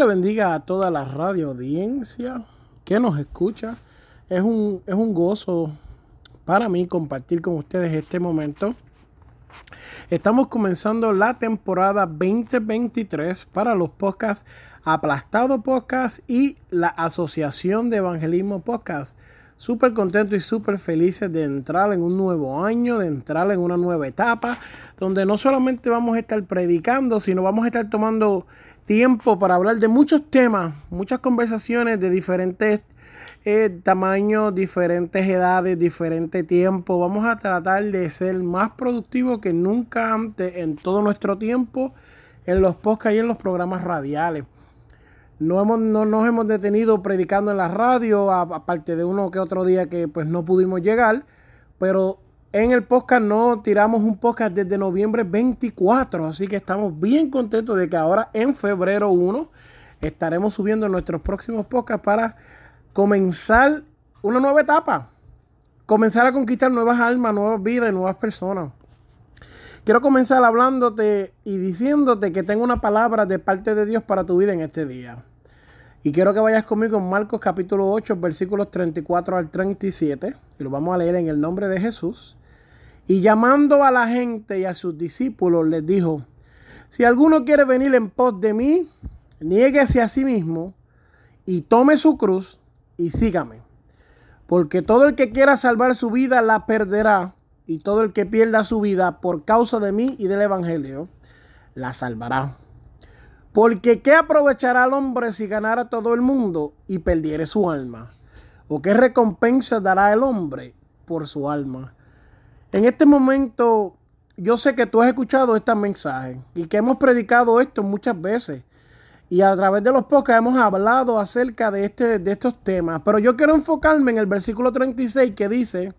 Le bendiga a toda la radio audiencia que nos escucha. Es un, es un gozo para mí compartir con ustedes este momento. Estamos comenzando la temporada 2023 para los podcasts Aplastado Podcast y la Asociación de Evangelismo Podcast. Súper contento y súper felices de entrar en un nuevo año, de entrar en una nueva etapa, donde no solamente vamos a estar predicando, sino vamos a estar tomando tiempo para hablar de muchos temas, muchas conversaciones de diferentes eh, tamaños, diferentes edades, diferente tiempo. Vamos a tratar de ser más productivos que nunca antes en todo nuestro tiempo en los podcasts y en los programas radiales. No, hemos, no nos hemos detenido predicando en la radio, aparte de uno que otro día que pues no pudimos llegar, pero en el podcast no tiramos un podcast desde noviembre 24, así que estamos bien contentos de que ahora en febrero 1 estaremos subiendo nuestros próximos podcasts para comenzar una nueva etapa, comenzar a conquistar nuevas almas, nuevas vidas y nuevas personas. Quiero comenzar hablándote y diciéndote que tengo una palabra de parte de Dios para tu vida en este día. Y quiero que vayas conmigo en Marcos capítulo 8, versículos 34 al 37. Y lo vamos a leer en el nombre de Jesús. Y llamando a la gente y a sus discípulos, les dijo, si alguno quiere venir en pos de mí, niéguese a sí mismo y tome su cruz y sígame. Porque todo el que quiera salvar su vida la perderá, y todo el que pierda su vida por causa de mí y del Evangelio, la salvará. Porque ¿qué aprovechará el hombre si ganara todo el mundo y perdiere su alma? ¿O qué recompensa dará el hombre por su alma? En este momento, yo sé que tú has escuchado este mensaje y que hemos predicado esto muchas veces. Y a través de los podcasts hemos hablado acerca de, este, de estos temas. Pero yo quiero enfocarme en el versículo 36 que dice,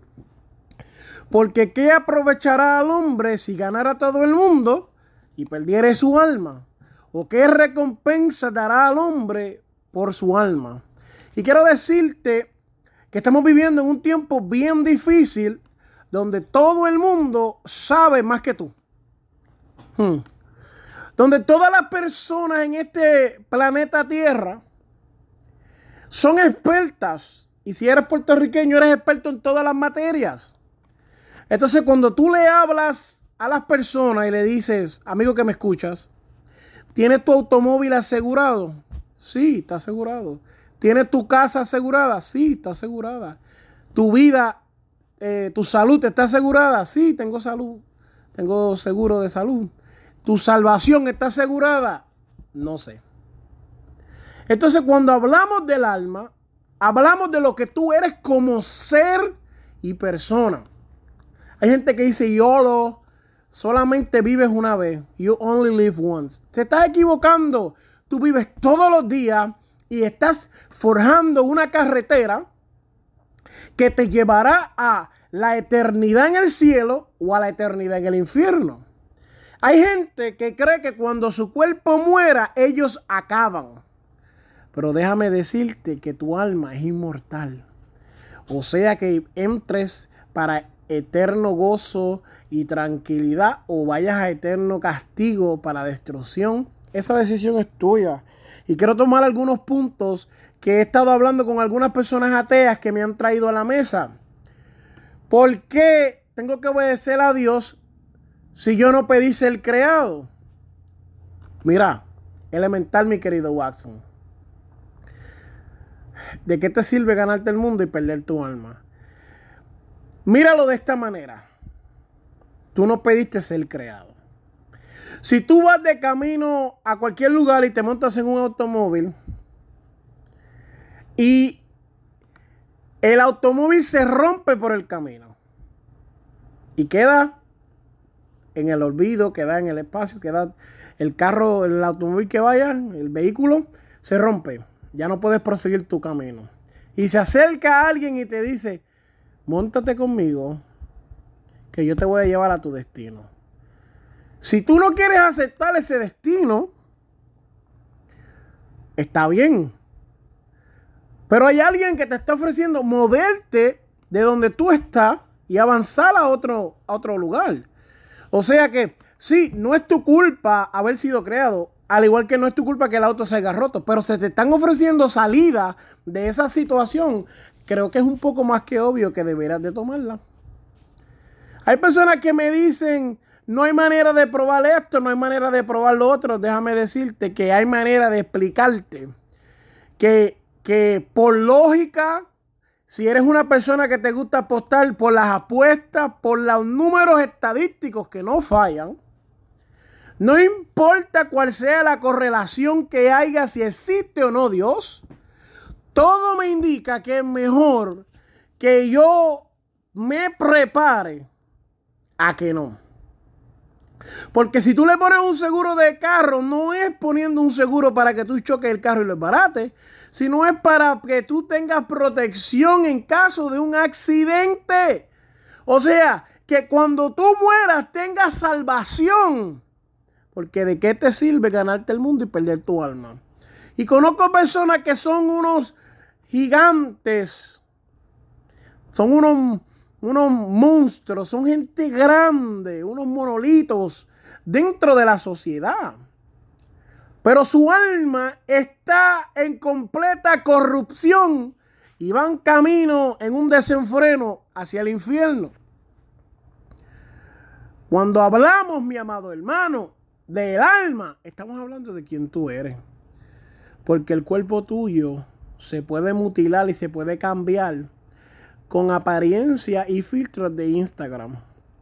porque ¿qué aprovechará al hombre si ganara todo el mundo y perdiere su alma? ¿O qué recompensa dará al hombre por su alma? Y quiero decirte que estamos viviendo en un tiempo bien difícil donde todo el mundo sabe más que tú. Hmm. Donde todas las personas en este planeta Tierra son expertas. Y si eres puertorriqueño, eres experto en todas las materias. Entonces, cuando tú le hablas a las personas y le dices, amigo que me escuchas, ¿tienes tu automóvil asegurado? Sí, está asegurado. ¿Tienes tu casa asegurada? Sí, está asegurada. Tu vida eh, ¿tu salud está asegurada? Sí, tengo salud. Tengo seguro de salud. ¿Tu salvación está asegurada? No sé. Entonces, cuando hablamos del alma, hablamos de lo que tú eres como ser y persona. Hay gente que dice, YOLO, solamente vives una vez. You only live once. Se estás equivocando. Tú vives todos los días y estás forjando una carretera que te llevará a la eternidad en el cielo o a la eternidad en el infierno. Hay gente que cree que cuando su cuerpo muera, ellos acaban. Pero déjame decirte que tu alma es inmortal. O sea que entres para eterno gozo y tranquilidad o vayas a eterno castigo para destrucción. Esa decisión es tuya. Y quiero tomar algunos puntos que he estado hablando con algunas personas ateas que me han traído a la mesa. ¿Por qué tengo que obedecer a Dios si yo no pedí ser creado? Mira, elemental, mi querido Watson. ¿De qué te sirve ganarte el mundo y perder tu alma? Míralo de esta manera. Tú no pediste ser creado. Si tú vas de camino a cualquier lugar y te montas en un automóvil, y el automóvil se rompe por el camino y queda en el olvido, queda en el espacio, queda el carro, el automóvil que vaya, el vehículo, se rompe. Ya no puedes proseguir tu camino. Y se acerca alguien y te dice, montate conmigo, que yo te voy a llevar a tu destino. Si tú no quieres aceptar ese destino, está bien. Pero hay alguien que te está ofreciendo moverte de donde tú estás y avanzar a otro, a otro lugar. O sea que sí, no es tu culpa haber sido creado, al igual que no es tu culpa que el auto se haya roto, pero se te están ofreciendo salida de esa situación. Creo que es un poco más que obvio que deberás de tomarla. Hay personas que me dicen, no hay manera de probar esto, no hay manera de probar lo otro. Déjame decirte que hay manera de explicarte que, que por lógica, si eres una persona que te gusta apostar por las apuestas, por los números estadísticos que no fallan, no importa cuál sea la correlación que haya, si existe o no Dios, todo me indica que es mejor que yo me prepare a que no. Porque si tú le pones un seguro de carro, no es poniendo un seguro para que tú choques el carro y lo barates, sino es para que tú tengas protección en caso de un accidente. O sea, que cuando tú mueras tengas salvación. Porque de qué te sirve ganarte el mundo y perder tu alma. Y conozco personas que son unos gigantes. Son unos unos monstruos, son gente grande, unos monolitos dentro de la sociedad. Pero su alma está en completa corrupción y van camino en un desenfreno hacia el infierno. Cuando hablamos, mi amado hermano, del alma, estamos hablando de quién tú eres. Porque el cuerpo tuyo se puede mutilar y se puede cambiar con apariencia y filtros de Instagram,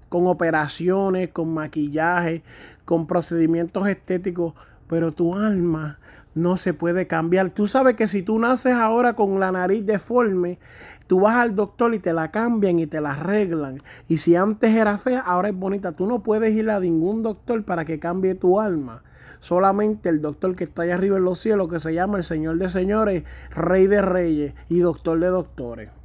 con operaciones, con maquillaje, con procedimientos estéticos, pero tu alma no se puede cambiar. Tú sabes que si tú naces ahora con la nariz deforme, tú vas al doctor y te la cambian y te la arreglan. Y si antes era fea, ahora es bonita. Tú no puedes ir a ningún doctor para que cambie tu alma. Solamente el doctor que está allá arriba en los cielos, que se llama el Señor de Señores, Rey de Reyes y Doctor de Doctores.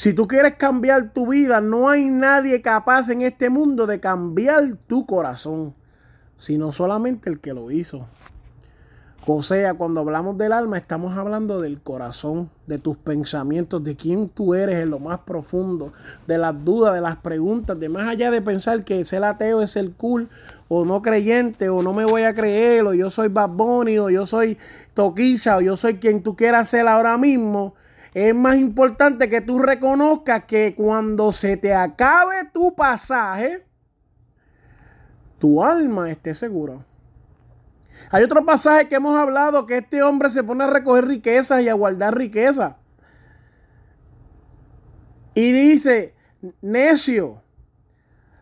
Si tú quieres cambiar tu vida, no hay nadie capaz en este mundo de cambiar tu corazón, sino solamente el que lo hizo. O sea, cuando hablamos del alma, estamos hablando del corazón, de tus pensamientos, de quién tú eres en lo más profundo, de las dudas, de las preguntas, de más allá de pensar que ser ateo es el cool, o no creyente, o no me voy a creer, o yo soy Bad Bunny, o yo soy Toquilla, o yo soy quien tú quieras ser ahora mismo es más importante que tú reconozcas que cuando se te acabe tu pasaje, tu alma esté segura. Hay otro pasaje que hemos hablado que este hombre se pone a recoger riquezas y a guardar riquezas. Y dice, necio,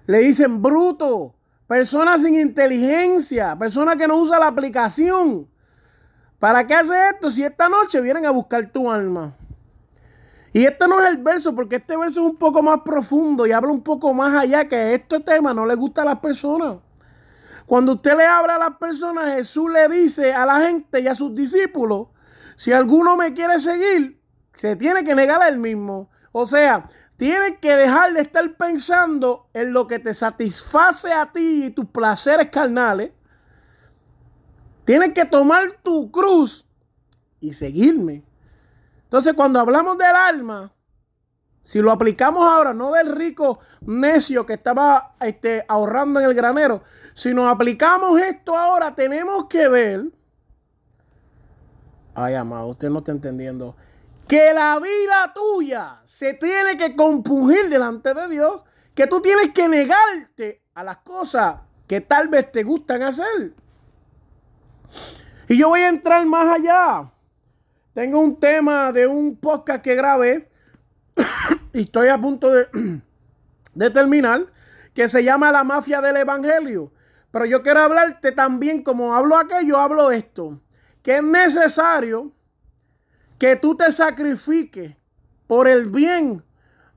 le dicen bruto, persona sin inteligencia, persona que no usa la aplicación. ¿Para qué hace esto si esta noche vienen a buscar tu alma? Y este no es el verso, porque este verso es un poco más profundo y habla un poco más allá que este tema no le gusta a las personas. Cuando usted le habla a las personas, Jesús le dice a la gente y a sus discípulos, si alguno me quiere seguir, se tiene que negar a él mismo. O sea, tiene que dejar de estar pensando en lo que te satisface a ti y tus placeres carnales. Tienes que tomar tu cruz y seguirme. Entonces, cuando hablamos del alma, si lo aplicamos ahora, no del rico necio que estaba este, ahorrando en el granero, si nos aplicamos esto ahora, tenemos que ver. Ay, amado, usted no está entendiendo. Que la vida tuya se tiene que compungir delante de Dios. Que tú tienes que negarte a las cosas que tal vez te gustan hacer. Y yo voy a entrar más allá. Tengo un tema de un podcast que grabé y estoy a punto de, terminar que se llama La Mafia del Evangelio. Pero yo quiero hablarte también, como hablo aquello, hablo esto, que es necesario que tú te sacrifiques por el bien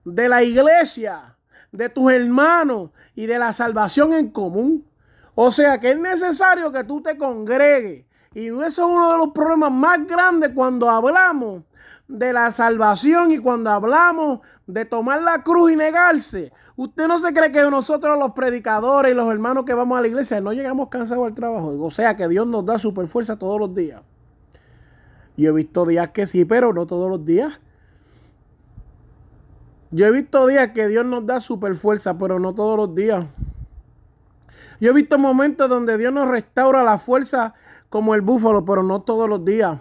de la iglesia, de tus hermanos y de la salvación en común. O sea que es necesario que tú te congregues. Y eso es uno de los problemas más grandes cuando hablamos de la salvación y cuando hablamos de tomar la cruz y negarse. Usted no se cree que nosotros los predicadores y los hermanos que vamos a la iglesia no llegamos cansados al trabajo. O sea que Dios nos da super fuerza todos los días. Yo he visto días que sí, pero no todos los días. Yo he visto días que Dios nos da super fuerza, pero no todos los días. Yo he visto momentos donde Dios nos restaura la fuerza como el búfalo, pero no todos los días.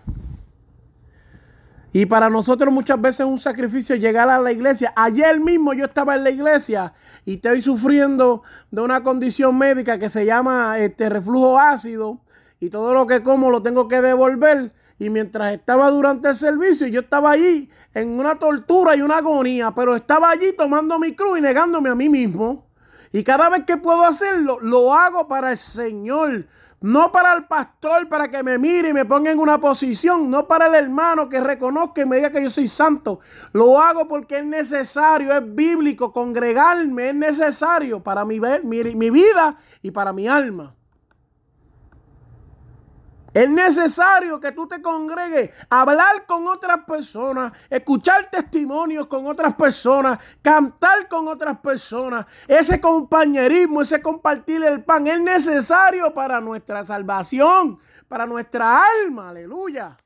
Y para nosotros muchas veces es un sacrificio llegar a la iglesia. Ayer mismo yo estaba en la iglesia y estoy sufriendo de una condición médica que se llama este reflujo ácido y todo lo que como lo tengo que devolver. Y mientras estaba durante el servicio, yo estaba allí en una tortura y una agonía, pero estaba allí tomando mi cruz y negándome a mí mismo. Y cada vez que puedo hacerlo, lo hago para el Señor. No para el pastor, para que me mire y me ponga en una posición. No para el hermano que reconozca y me diga que yo soy santo. Lo hago porque es necesario, es bíblico. Congregarme es necesario para mi, mi, mi vida y para mi alma. Es necesario que tú te congregues, hablar con otras personas, escuchar testimonios con otras personas, cantar con otras personas. Ese compañerismo, ese compartir el pan es necesario para nuestra salvación, para nuestra alma. Aleluya.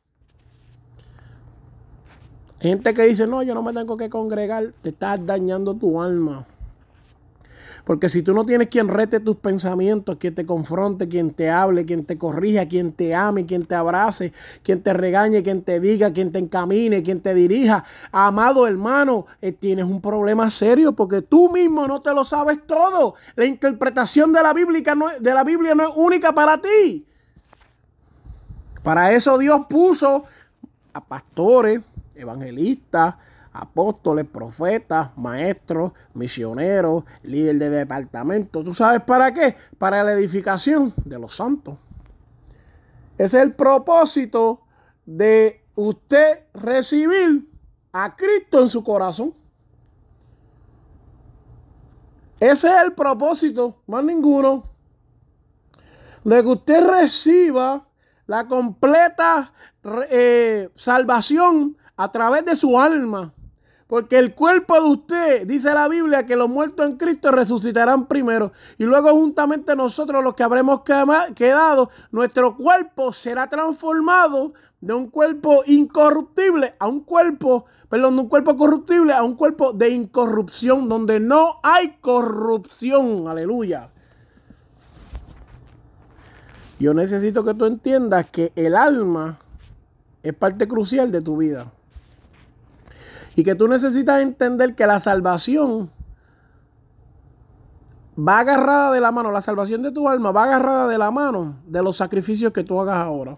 Gente que dice, no, yo no me tengo que congregar, te estás dañando tu alma. Porque si tú no tienes quien rete tus pensamientos, quien te confronte, quien te hable, quien te corrija, quien te ame, quien te abrace, quien te regañe, quien te diga, quien te encamine, quien te dirija, amado hermano, eh, tienes un problema serio porque tú mismo no te lo sabes todo. La interpretación de la Biblia no, de la Biblia no es única para ti. Para eso Dios puso a pastores, evangelistas, apóstoles, profetas, maestros, misioneros, líder de departamento. ¿Tú sabes para qué? Para la edificación de los santos. Ese es el propósito de usted recibir a Cristo en su corazón. Ese es el propósito, más ninguno, de que usted reciba la completa eh, salvación a través de su alma. Porque el cuerpo de usted, dice la Biblia, que los muertos en Cristo resucitarán primero. Y luego juntamente nosotros los que habremos quedado, nuestro cuerpo será transformado de un cuerpo incorruptible a un cuerpo, perdón, de un cuerpo corruptible a un cuerpo de incorrupción, donde no hay corrupción. Aleluya. Yo necesito que tú entiendas que el alma es parte crucial de tu vida. Y que tú necesitas entender que la salvación va agarrada de la mano, la salvación de tu alma va agarrada de la mano de los sacrificios que tú hagas ahora.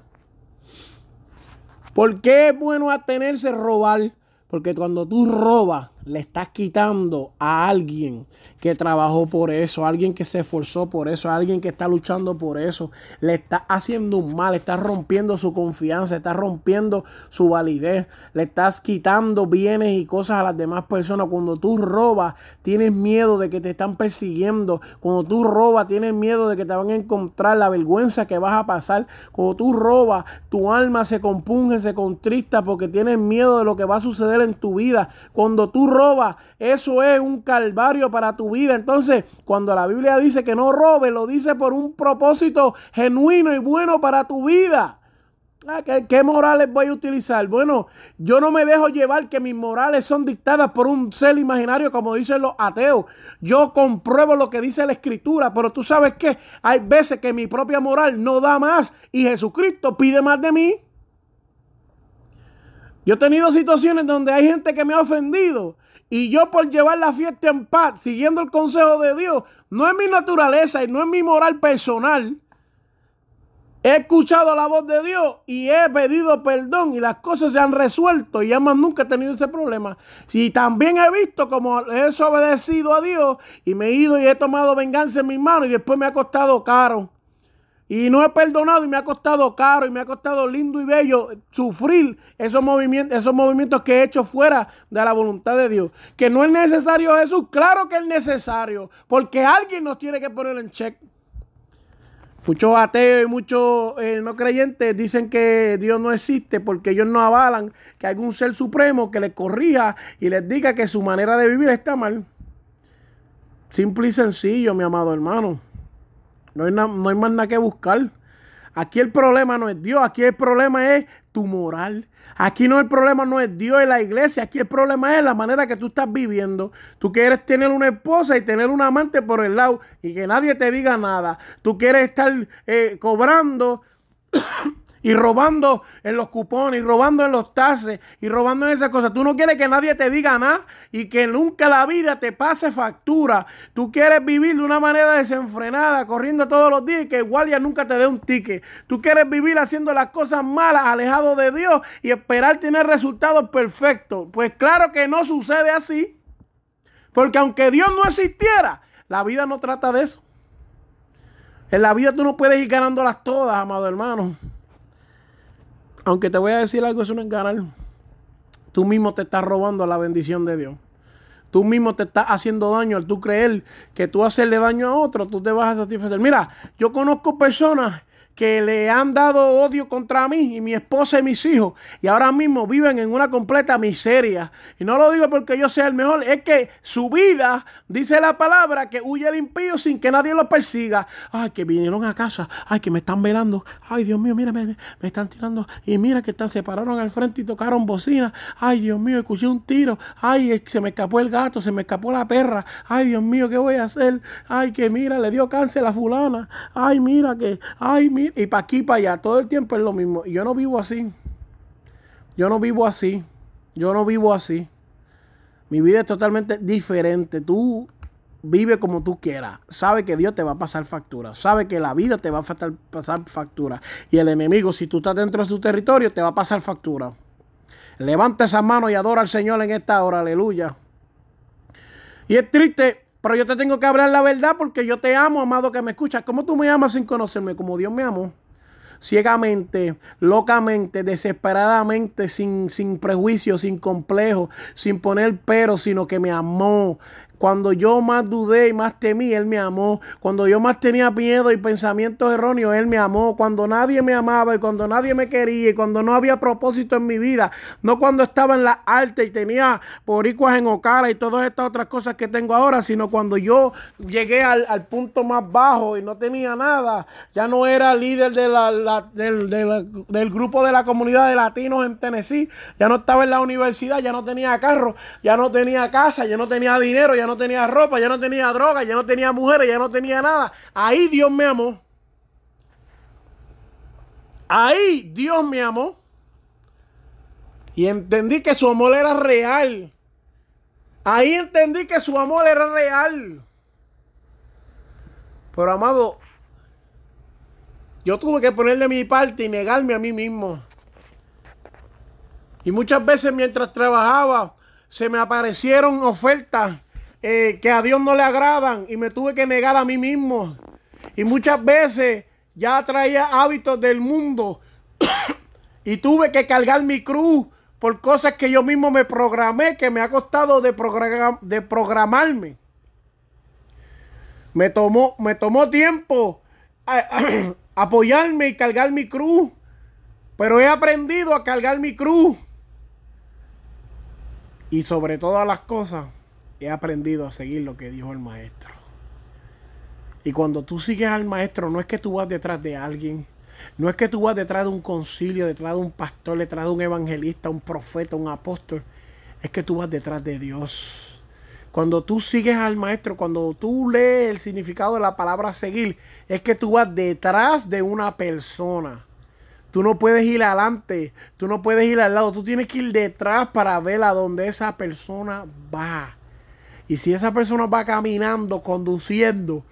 ¿Por qué es bueno atenerse a robar? Porque cuando tú robas, le estás quitando a alguien que trabajó por eso, a alguien que se esforzó por eso, a alguien que está luchando por eso. Le estás haciendo un mal, estás rompiendo su confianza, estás rompiendo su validez, le estás quitando bienes y cosas a las demás personas. Cuando tú robas, tienes miedo de que te están persiguiendo. Cuando tú robas, tienes miedo de que te van a encontrar la vergüenza que vas a pasar. Cuando tú robas, tu alma se compunge, se contrista porque tienes miedo de lo que va a suceder en tu vida. Cuando tú roba, eso es un calvario para tu vida. Entonces, cuando la Biblia dice que no robe, lo dice por un propósito genuino y bueno para tu vida. Ah, ¿qué, morales voy a utilizar? Bueno, yo no me dejo llevar que mis morales son dictadas por un ser imaginario, como dicen los ateos. Yo compruebo lo que dice la escritura, pero tú sabes que hay veces que mi propia moral no da más y Jesucristo pide más de mí. Yo he tenido situaciones donde hay gente que me ha ofendido y yo por llevar la fiesta en paz, siguiendo el consejo de Dios, no es mi naturaleza y no es mi moral personal. He escuchado la voz de Dios y he pedido perdón y las cosas se han resuelto y además nunca he tenido ese problema. Si también he visto como he desobedecido a Dios y me he ido y he tomado venganza en mis manos y después me ha costado caro. Y no he perdonado y me ha costado caro y me ha costado lindo y bello sufrir esos movimientos, esos movimientos que he hecho fuera de la voluntad de Dios. Que no es necesario Jesús, claro que es necesario, porque alguien nos tiene que poner en check. Muchos ateos y muchos eh, no creyentes dicen que Dios no existe porque ellos no avalan que hay un ser supremo que les corrija y les diga que su manera de vivir está mal. Simple y sencillo, mi amado hermano. No hay, no hay más nada que buscar. Aquí el problema no es Dios, aquí el problema es tu moral. Aquí no el problema no es Dios y la iglesia, aquí el problema es la manera que tú estás viviendo. Tú quieres tener una esposa y tener un amante por el lado y que nadie te diga nada. Tú quieres estar eh, cobrando y robando en los cupones, y robando en los tases, y robando en esas cosas. Tú no quieres que nadie te diga nada y que nunca la vida te pase factura. Tú quieres vivir de una manera desenfrenada, corriendo todos los días y que el guardia nunca te dé un ticket. Tú quieres vivir haciendo las cosas malas, alejado de Dios y esperar tener resultados perfectos. Pues claro que no sucede así. Porque aunque Dios no existiera, la vida no trata de eso. En la vida tú no puedes ir ganándolas todas, amado hermano. Aunque te voy a decir algo, eso no es. Tú mismo te estás robando la bendición de Dios. Tú mismo te estás haciendo daño al tú creer que tú hacerle daño a otro, tú te vas a satisfacer. Mira, yo conozco personas que le han dado odio contra mí y mi esposa y mis hijos y ahora mismo viven en una completa miseria. Y no lo digo porque yo sea el mejor, es que su vida, dice la palabra, que huye el impío sin que nadie lo persiga. Ay, que vinieron a casa, ay, que me están velando, ay, Dios mío, mira, me, están tirando y mira que están, se pararon al frente y tocaron bocina. Ay, Dios mío, escuché un tiro, ay, se me escapó el gato, se me escapó la perra, ay, Dios mío, ¿qué voy a hacer? Ay, que mira, le dio cáncer a fulana, ay, mira que, ay, mira y para aquí, para allá, todo el tiempo es lo mismo. Y yo no vivo así. Yo no vivo así. Yo no vivo así. Mi vida es totalmente diferente. Tú vive como tú quieras. Sabe que Dios te va a pasar factura. Sabe que la vida te va a pasar factura. Y el enemigo, si tú estás dentro de su territorio, te va a pasar factura. Levanta esa mano y adora al Señor en esta hora. Aleluya. Y es triste pero yo te tengo que hablar la verdad porque yo te amo, amado que me escuchas. ¿Cómo tú me amas sin conocerme? Como Dios me amó. Ciegamente, locamente, desesperadamente, sin, sin prejuicio, sin complejo, sin poner pero, sino que me amó cuando yo más dudé y más temí, Él me amó. Cuando yo más tenía miedo y pensamientos erróneos, Él me amó. Cuando nadie me amaba y cuando nadie me quería y cuando no había propósito en mi vida. No cuando estaba en la alta y tenía poricuas en Ocara y todas estas otras cosas que tengo ahora, sino cuando yo llegué al, punto más bajo y no tenía nada. Ya no era líder de la, del, del grupo de la comunidad de latinos en Tennessee. Ya no estaba en la universidad, ya no tenía carro, ya no tenía casa, ya no tenía dinero, ya no tenía ropa, ya no tenía droga, ya no tenía mujeres, ya no tenía nada. Ahí Dios me amó. Ahí Dios me amó. Y entendí que su amor era real. Ahí entendí que su amor era real. Pero amado, yo tuve que ponerle mi parte y negarme a mí mismo. Y muchas veces mientras trabajaba, se me aparecieron ofertas eh, que a Dios no le agradan y me tuve que negar a mí mismo. Y muchas veces ya traía hábitos del mundo y tuve que cargar mi cruz por cosas que yo mismo me programé, que me ha costado de, de programarme. Me tomó, me tomó tiempo apoyarme y cargar mi cruz, pero he aprendido a cargar mi cruz. Y sobre todas las cosas, he aprendido a seguir lo que dijo el maestro. Y cuando tú sigues al maestro, no es que tú vas detrás de alguien, no es que tú vas detrás de un concilio, detrás de un pastor, detrás de un evangelista, un profeta, un apóstol, es que tú vas detrás de Dios. Cuando tú sigues al maestro, cuando tú lees el significado de la palabra seguir, es que tú vas detrás de una persona. Tú no puedes ir adelante, tú no puedes ir al lado, tú tienes que ir detrás para ver a dónde esa persona va. Y si esa persona va caminando, conduciendo,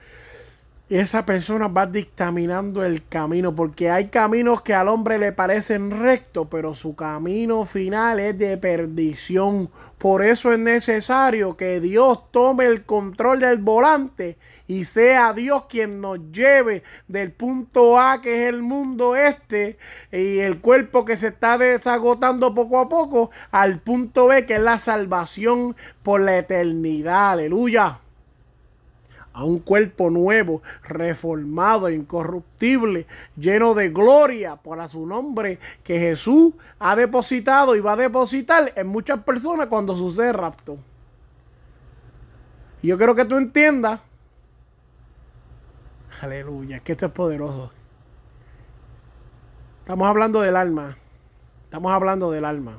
esa persona va dictaminando el camino, porque hay caminos que al hombre le parecen rectos, pero su camino final es de perdición. Por eso es necesario que Dios tome el control del volante y sea Dios quien nos lleve del punto A, que es el mundo este, y el cuerpo que se está desagotando poco a poco, al punto B, que es la salvación por la eternidad. Aleluya a un cuerpo nuevo, reformado, incorruptible, lleno de gloria para su nombre que Jesús ha depositado y va a depositar en muchas personas cuando sucede rapto. Y yo quiero que tú entiendas, aleluya, que esto es poderoso. Estamos hablando del alma, estamos hablando del alma.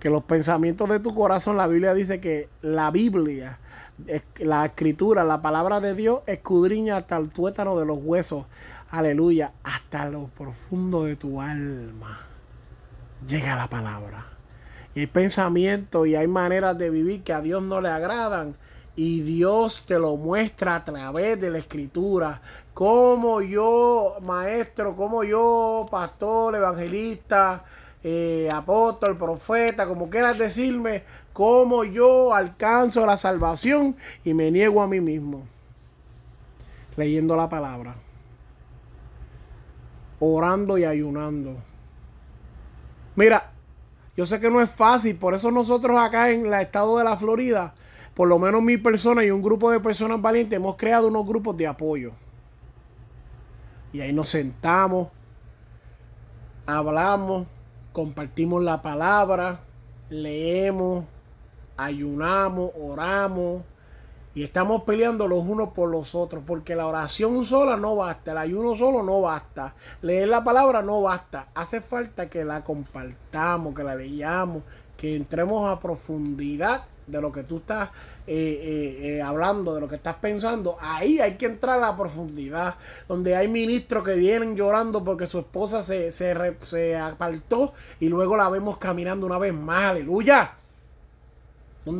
Que los pensamientos de tu corazón, la Biblia dice que la Biblia la escritura, la palabra de Dios escudriña hasta el tuétano de los huesos. Aleluya. Hasta lo profundo de tu alma. Llega la palabra. Y hay pensamientos y hay maneras de vivir que a Dios no le agradan. Y Dios te lo muestra a través de la escritura. Como yo, maestro, como yo, pastor, evangelista, eh, apóstol, profeta, como quieras decirme, cómo yo alcanzo la salvación y me niego a mí mismo. Leyendo la palabra. Orando y ayunando. Mira, yo sé que no es fácil, por eso nosotros acá en el estado de la Florida, por lo menos mi persona y un grupo de personas valientes, hemos creado unos grupos de apoyo. Y ahí nos sentamos, hablamos, compartimos la palabra, leemos, ayunamos, oramos y estamos peleando los unos por los otros, porque la oración sola no basta, el ayuno solo no basta, leer la palabra no basta, hace falta que la compartamos, que la leamos, que entremos a profundidad de lo que tú estás eh, eh, eh, hablando, de lo que estás pensando, ahí hay que entrar a la profundidad, donde hay ministros que vienen llorando porque su esposa se, se, se apartó y luego la vemos caminando una vez más, aleluya.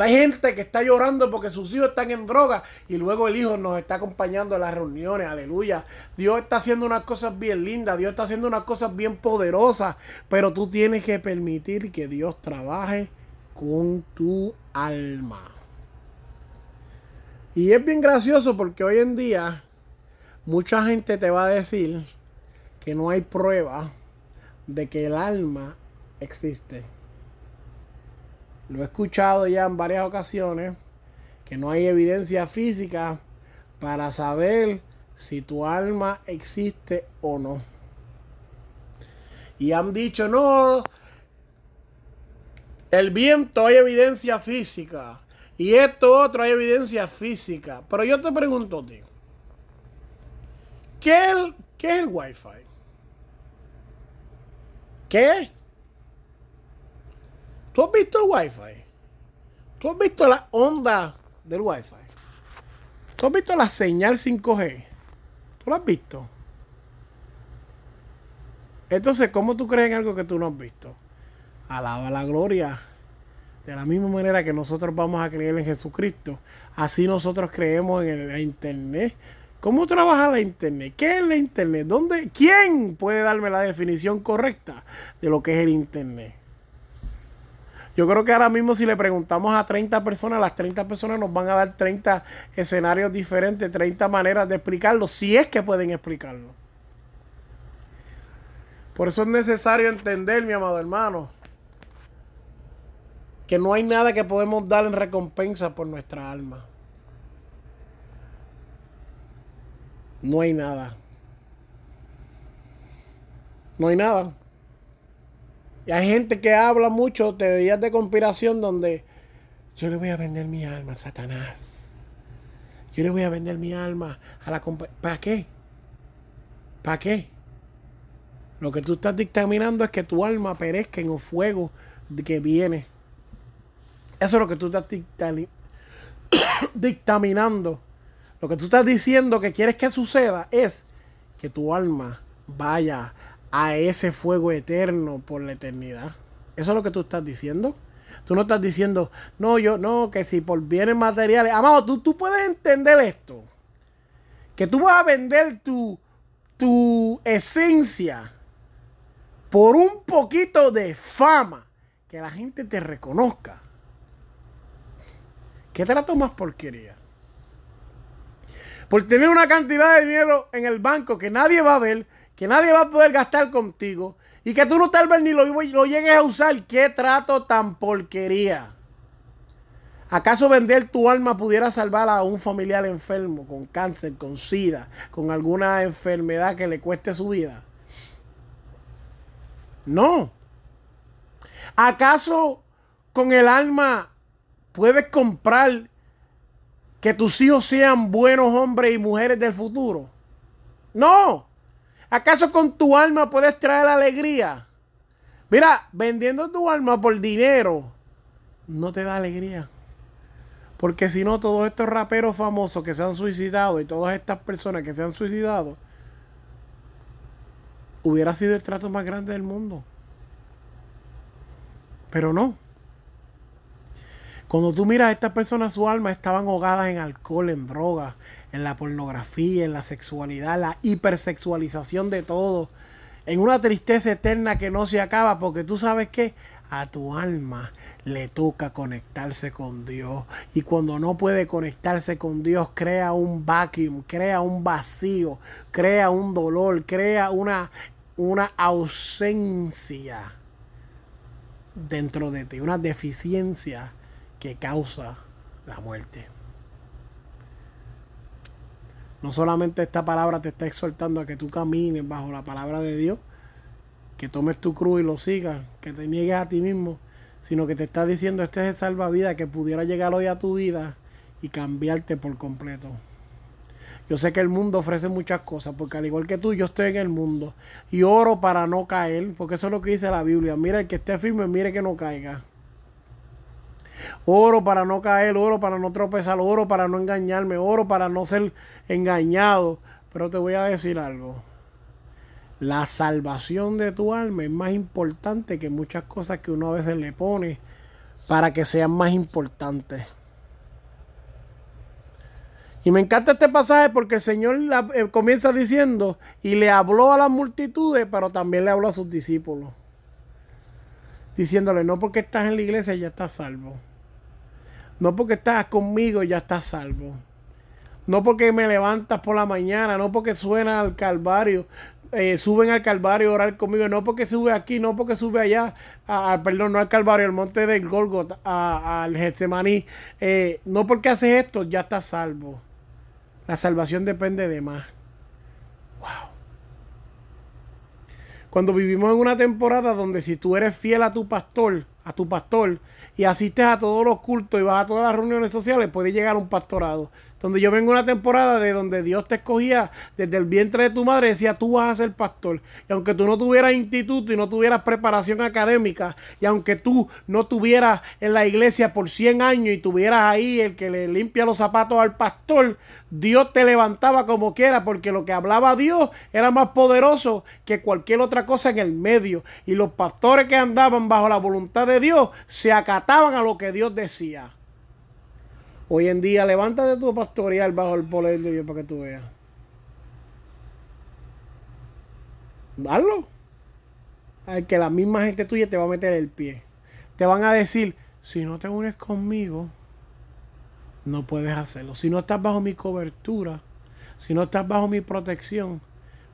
Hay gente que está llorando porque sus hijos están en droga y luego el hijo nos está acompañando en las reuniones. Aleluya. Dios está haciendo unas cosas bien lindas. Dios está haciendo unas cosas bien poderosas. Pero tú tienes que permitir que Dios trabaje con tu alma. Y es bien gracioso porque hoy en día mucha gente te va a decir que no hay prueba de que el alma existe. Lo he escuchado ya en varias ocasiones, que no hay evidencia física para saber si tu alma existe o no. Y han dicho, no, el viento hay evidencia física. Y esto otro hay evidencia física. Pero yo te pregunto, tío. ¿Qué qué es el Wi-Fi? ¿Qué? ¿Tú has visto el Wi-Fi? ¿Tú has visto la onda del Wi-Fi? ¿Tú has visto la señal 5G? ¿Tú lo has visto? Entonces, ¿cómo tú crees en algo que tú no has visto? Alaba la gloria. De la misma manera que nosotros vamos a creer en Jesucristo, así nosotros creemos en el Internet. ¿Cómo trabaja la Internet? ¿Qué es la Internet? ¿Dónde? ¿Quién puede darme la definición correcta de lo que es el Internet? Yo creo que ahora mismo si le preguntamos a 30 personas, las 30 personas nos van a dar 30 escenarios diferentes, 30 maneras de explicarlo, si es que pueden explicarlo. Por eso es necesario entender, mi amado hermano, que no hay nada que podemos dar en recompensa por nuestra alma. No hay nada. No hay nada. Y hay gente que habla mucho de días de conspiración donde yo le voy a vender mi alma a Satanás. Yo le voy a vender mi alma a la ¿Para qué? ¿Para qué? Lo que tú estás dictaminando es que tu alma perezca en un fuego que viene. Eso es lo que tú estás dictaminando. Lo que tú estás diciendo que quieres que suceda es que tu alma vaya a ese fuego eterno por la eternidad. Eso es lo que tú estás diciendo. Tú no estás diciendo, no, yo, no, que si por bienes materiales. Amado, tú, tú puedes entender esto. que tú vas a vender tu, tu esencia por un poquito de fama, que la gente te reconozca. ¿Qué trato más porquería? Por tener una cantidad de dinero en el banco que nadie va a ver, que nadie va a poder gastar contigo y que tú no tal vez ni lo, lo llegues a usar. ¿Qué trato tan porquería? ¿Acaso vender tu alma pudiera salvar a un familiar enfermo con cáncer, con sida, con alguna enfermedad que le cueste su vida? No. ¿Acaso con el alma puedes comprar que tus hijos sean buenos hombres y mujeres del futuro? No. ¿Acaso con tu alma puedes traer alegría? Mira, vendiendo tu alma por dinero no te da alegría. Porque si no, todos estos raperos famosos que se han suicidado y todas estas personas que se han suicidado, hubiera sido el trato más grande del mundo. Pero no. Cuando tú miras a estas personas, su alma estaban ahogadas en alcohol, en drogas, en la pornografía, en la sexualidad, la hipersexualización de todo, en una tristeza eterna que no se acaba, porque tú sabes que a tu alma le toca conectarse con Dios. Y cuando no puede conectarse con Dios, crea un vacuum, crea un vacío, crea un dolor, crea una, una ausencia dentro de ti, una deficiencia que causa la muerte. No solamente esta palabra te está exhortando a que tú camines bajo la palabra de Dios, que tomes tu cruz y lo sigas, que te niegues a ti mismo, sino que te está diciendo este es el salvavidas que pudiera llegar hoy a tu vida y cambiarte por completo. Yo sé que el mundo ofrece muchas cosas, porque al igual que tú, yo estoy en el mundo y oro para no caer, porque eso es lo que dice la Biblia. Mira, el que esté firme, mire que no caiga. Oro para no caer, oro para no tropezar, oro para no engañarme, oro para no ser engañado. Pero te voy a decir algo. La salvación de tu alma es más importante que muchas cosas que uno a veces le pone para que sean más importantes. Y me encanta este pasaje porque el Señor eh, comienza diciendo, y le habló a las multitudes, pero también le habló a sus discípulos. Diciéndole, no porque estás en la iglesia ya estás salvo. No porque estás conmigo ya estás salvo. No porque me levantas por la mañana, no porque suena al Calvario, eh, suben al Calvario a orar conmigo, no porque sube aquí, no porque sube allá, a, perdón, no al Calvario, al monte del Golgot, al Getsemaní. Eh, no porque haces esto, ya estás salvo. La salvación depende de más. Wow. Cuando vivimos en una temporada donde si tú eres fiel a tu pastor, a tu pastor, y asistes a todos los cultos y vas a todas las reuniones sociales, puede llegar a un pastorado. Donde yo vengo una temporada de donde Dios te escogía desde el vientre de tu madre, decía tú vas a ser pastor. Y aunque tú no tuvieras instituto y no tuvieras preparación académica, y aunque tú no tuvieras en la iglesia por 100 años y tuvieras ahí el que le limpia los zapatos al pastor, Dios te levantaba como quiera, porque lo que hablaba Dios era más poderoso que cualquier otra cosa en el medio. Y los pastores que andaban bajo la voluntad de Dios se acataban a lo que Dios decía. Hoy en día, levántate tu pastorear bajo el poder de Dios para que tú veas. Hazlo. Al que la misma gente tuya te va a meter el pie. Te van a decir, si no te unes conmigo, no puedes hacerlo. Si no estás bajo mi cobertura, si no estás bajo mi protección,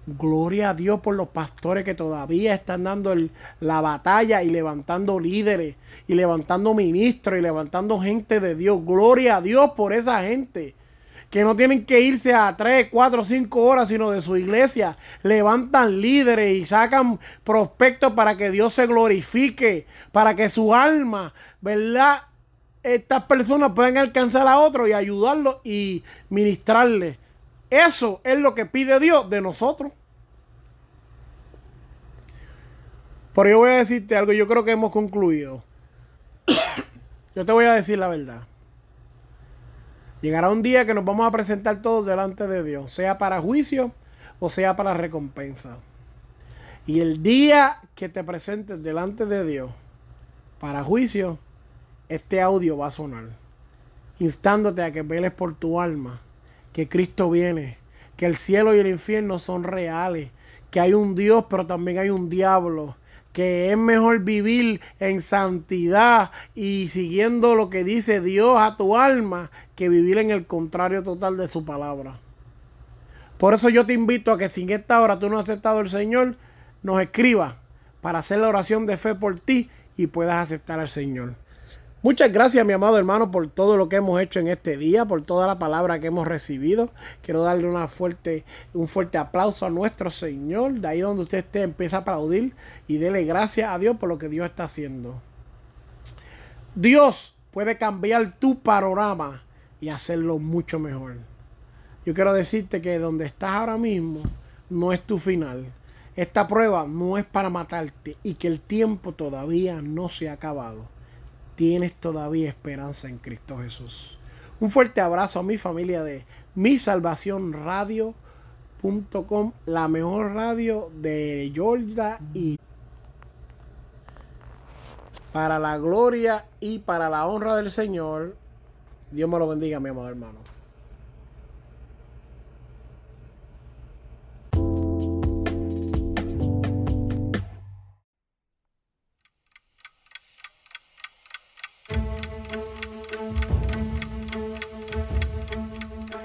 gloria a Dios por los pastores que todavía están dando la batalla y levantando líderes y levantando ministros y levantando gente de Dios. Gloria a Dios por esa gente que no tienen que irse a 3, 4, 5 horas, sino de su iglesia. Levantan líderes y sacan prospectos para que Dios se glorifique, para que su alma, ¿verdad? estas personas pueden alcanzar a otros y ayudarlos y ministrarles. Eso es lo que pide Dios de nosotros. Pero yo voy a decirte algo, yo creo que hemos concluido. yo te voy a decir la verdad. Llegará un día que nos vamos a presentar todos delante de Dios, sea para juicio o sea para recompensa. Y el día que te presentes delante de Dios para juicio, este audio va a sonar, instándote a que veles por tu alma, que Cristo viene, que el cielo y el infierno son reales, que hay un Dios pero también hay un diablo, que es mejor vivir en santidad y siguiendo lo que dice Dios a tu alma que vivir en el contrario total de su palabra. Por eso yo te invito a que si en esta hora tú no has aceptado al Señor, nos escribas para hacer la oración de fe por ti y puedas aceptar al Señor. Muchas gracias, mi amado hermano, por todo lo que hemos hecho en este día, por toda la palabra que hemos recibido. Quiero darle fuerte, un fuerte aplauso a nuestro Señor. De ahí donde usted esté, empieza a aplaudir y dele gracias a Dios por lo que Dios está haciendo. Dios puede cambiar tu panorama y hacerlo mucho mejor. Yo quiero decirte que donde estás ahora mismo no es tu final. Esta prueba no es para matarte y que el tiempo todavía no se ha acabado tienes todavía esperanza en Cristo Jesús. Un fuerte abrazo a mi familia de mi salvación radio.com, la mejor radio de Georgia y para la gloria y para la honra del Señor. Dios me lo bendiga, mi amado hermano.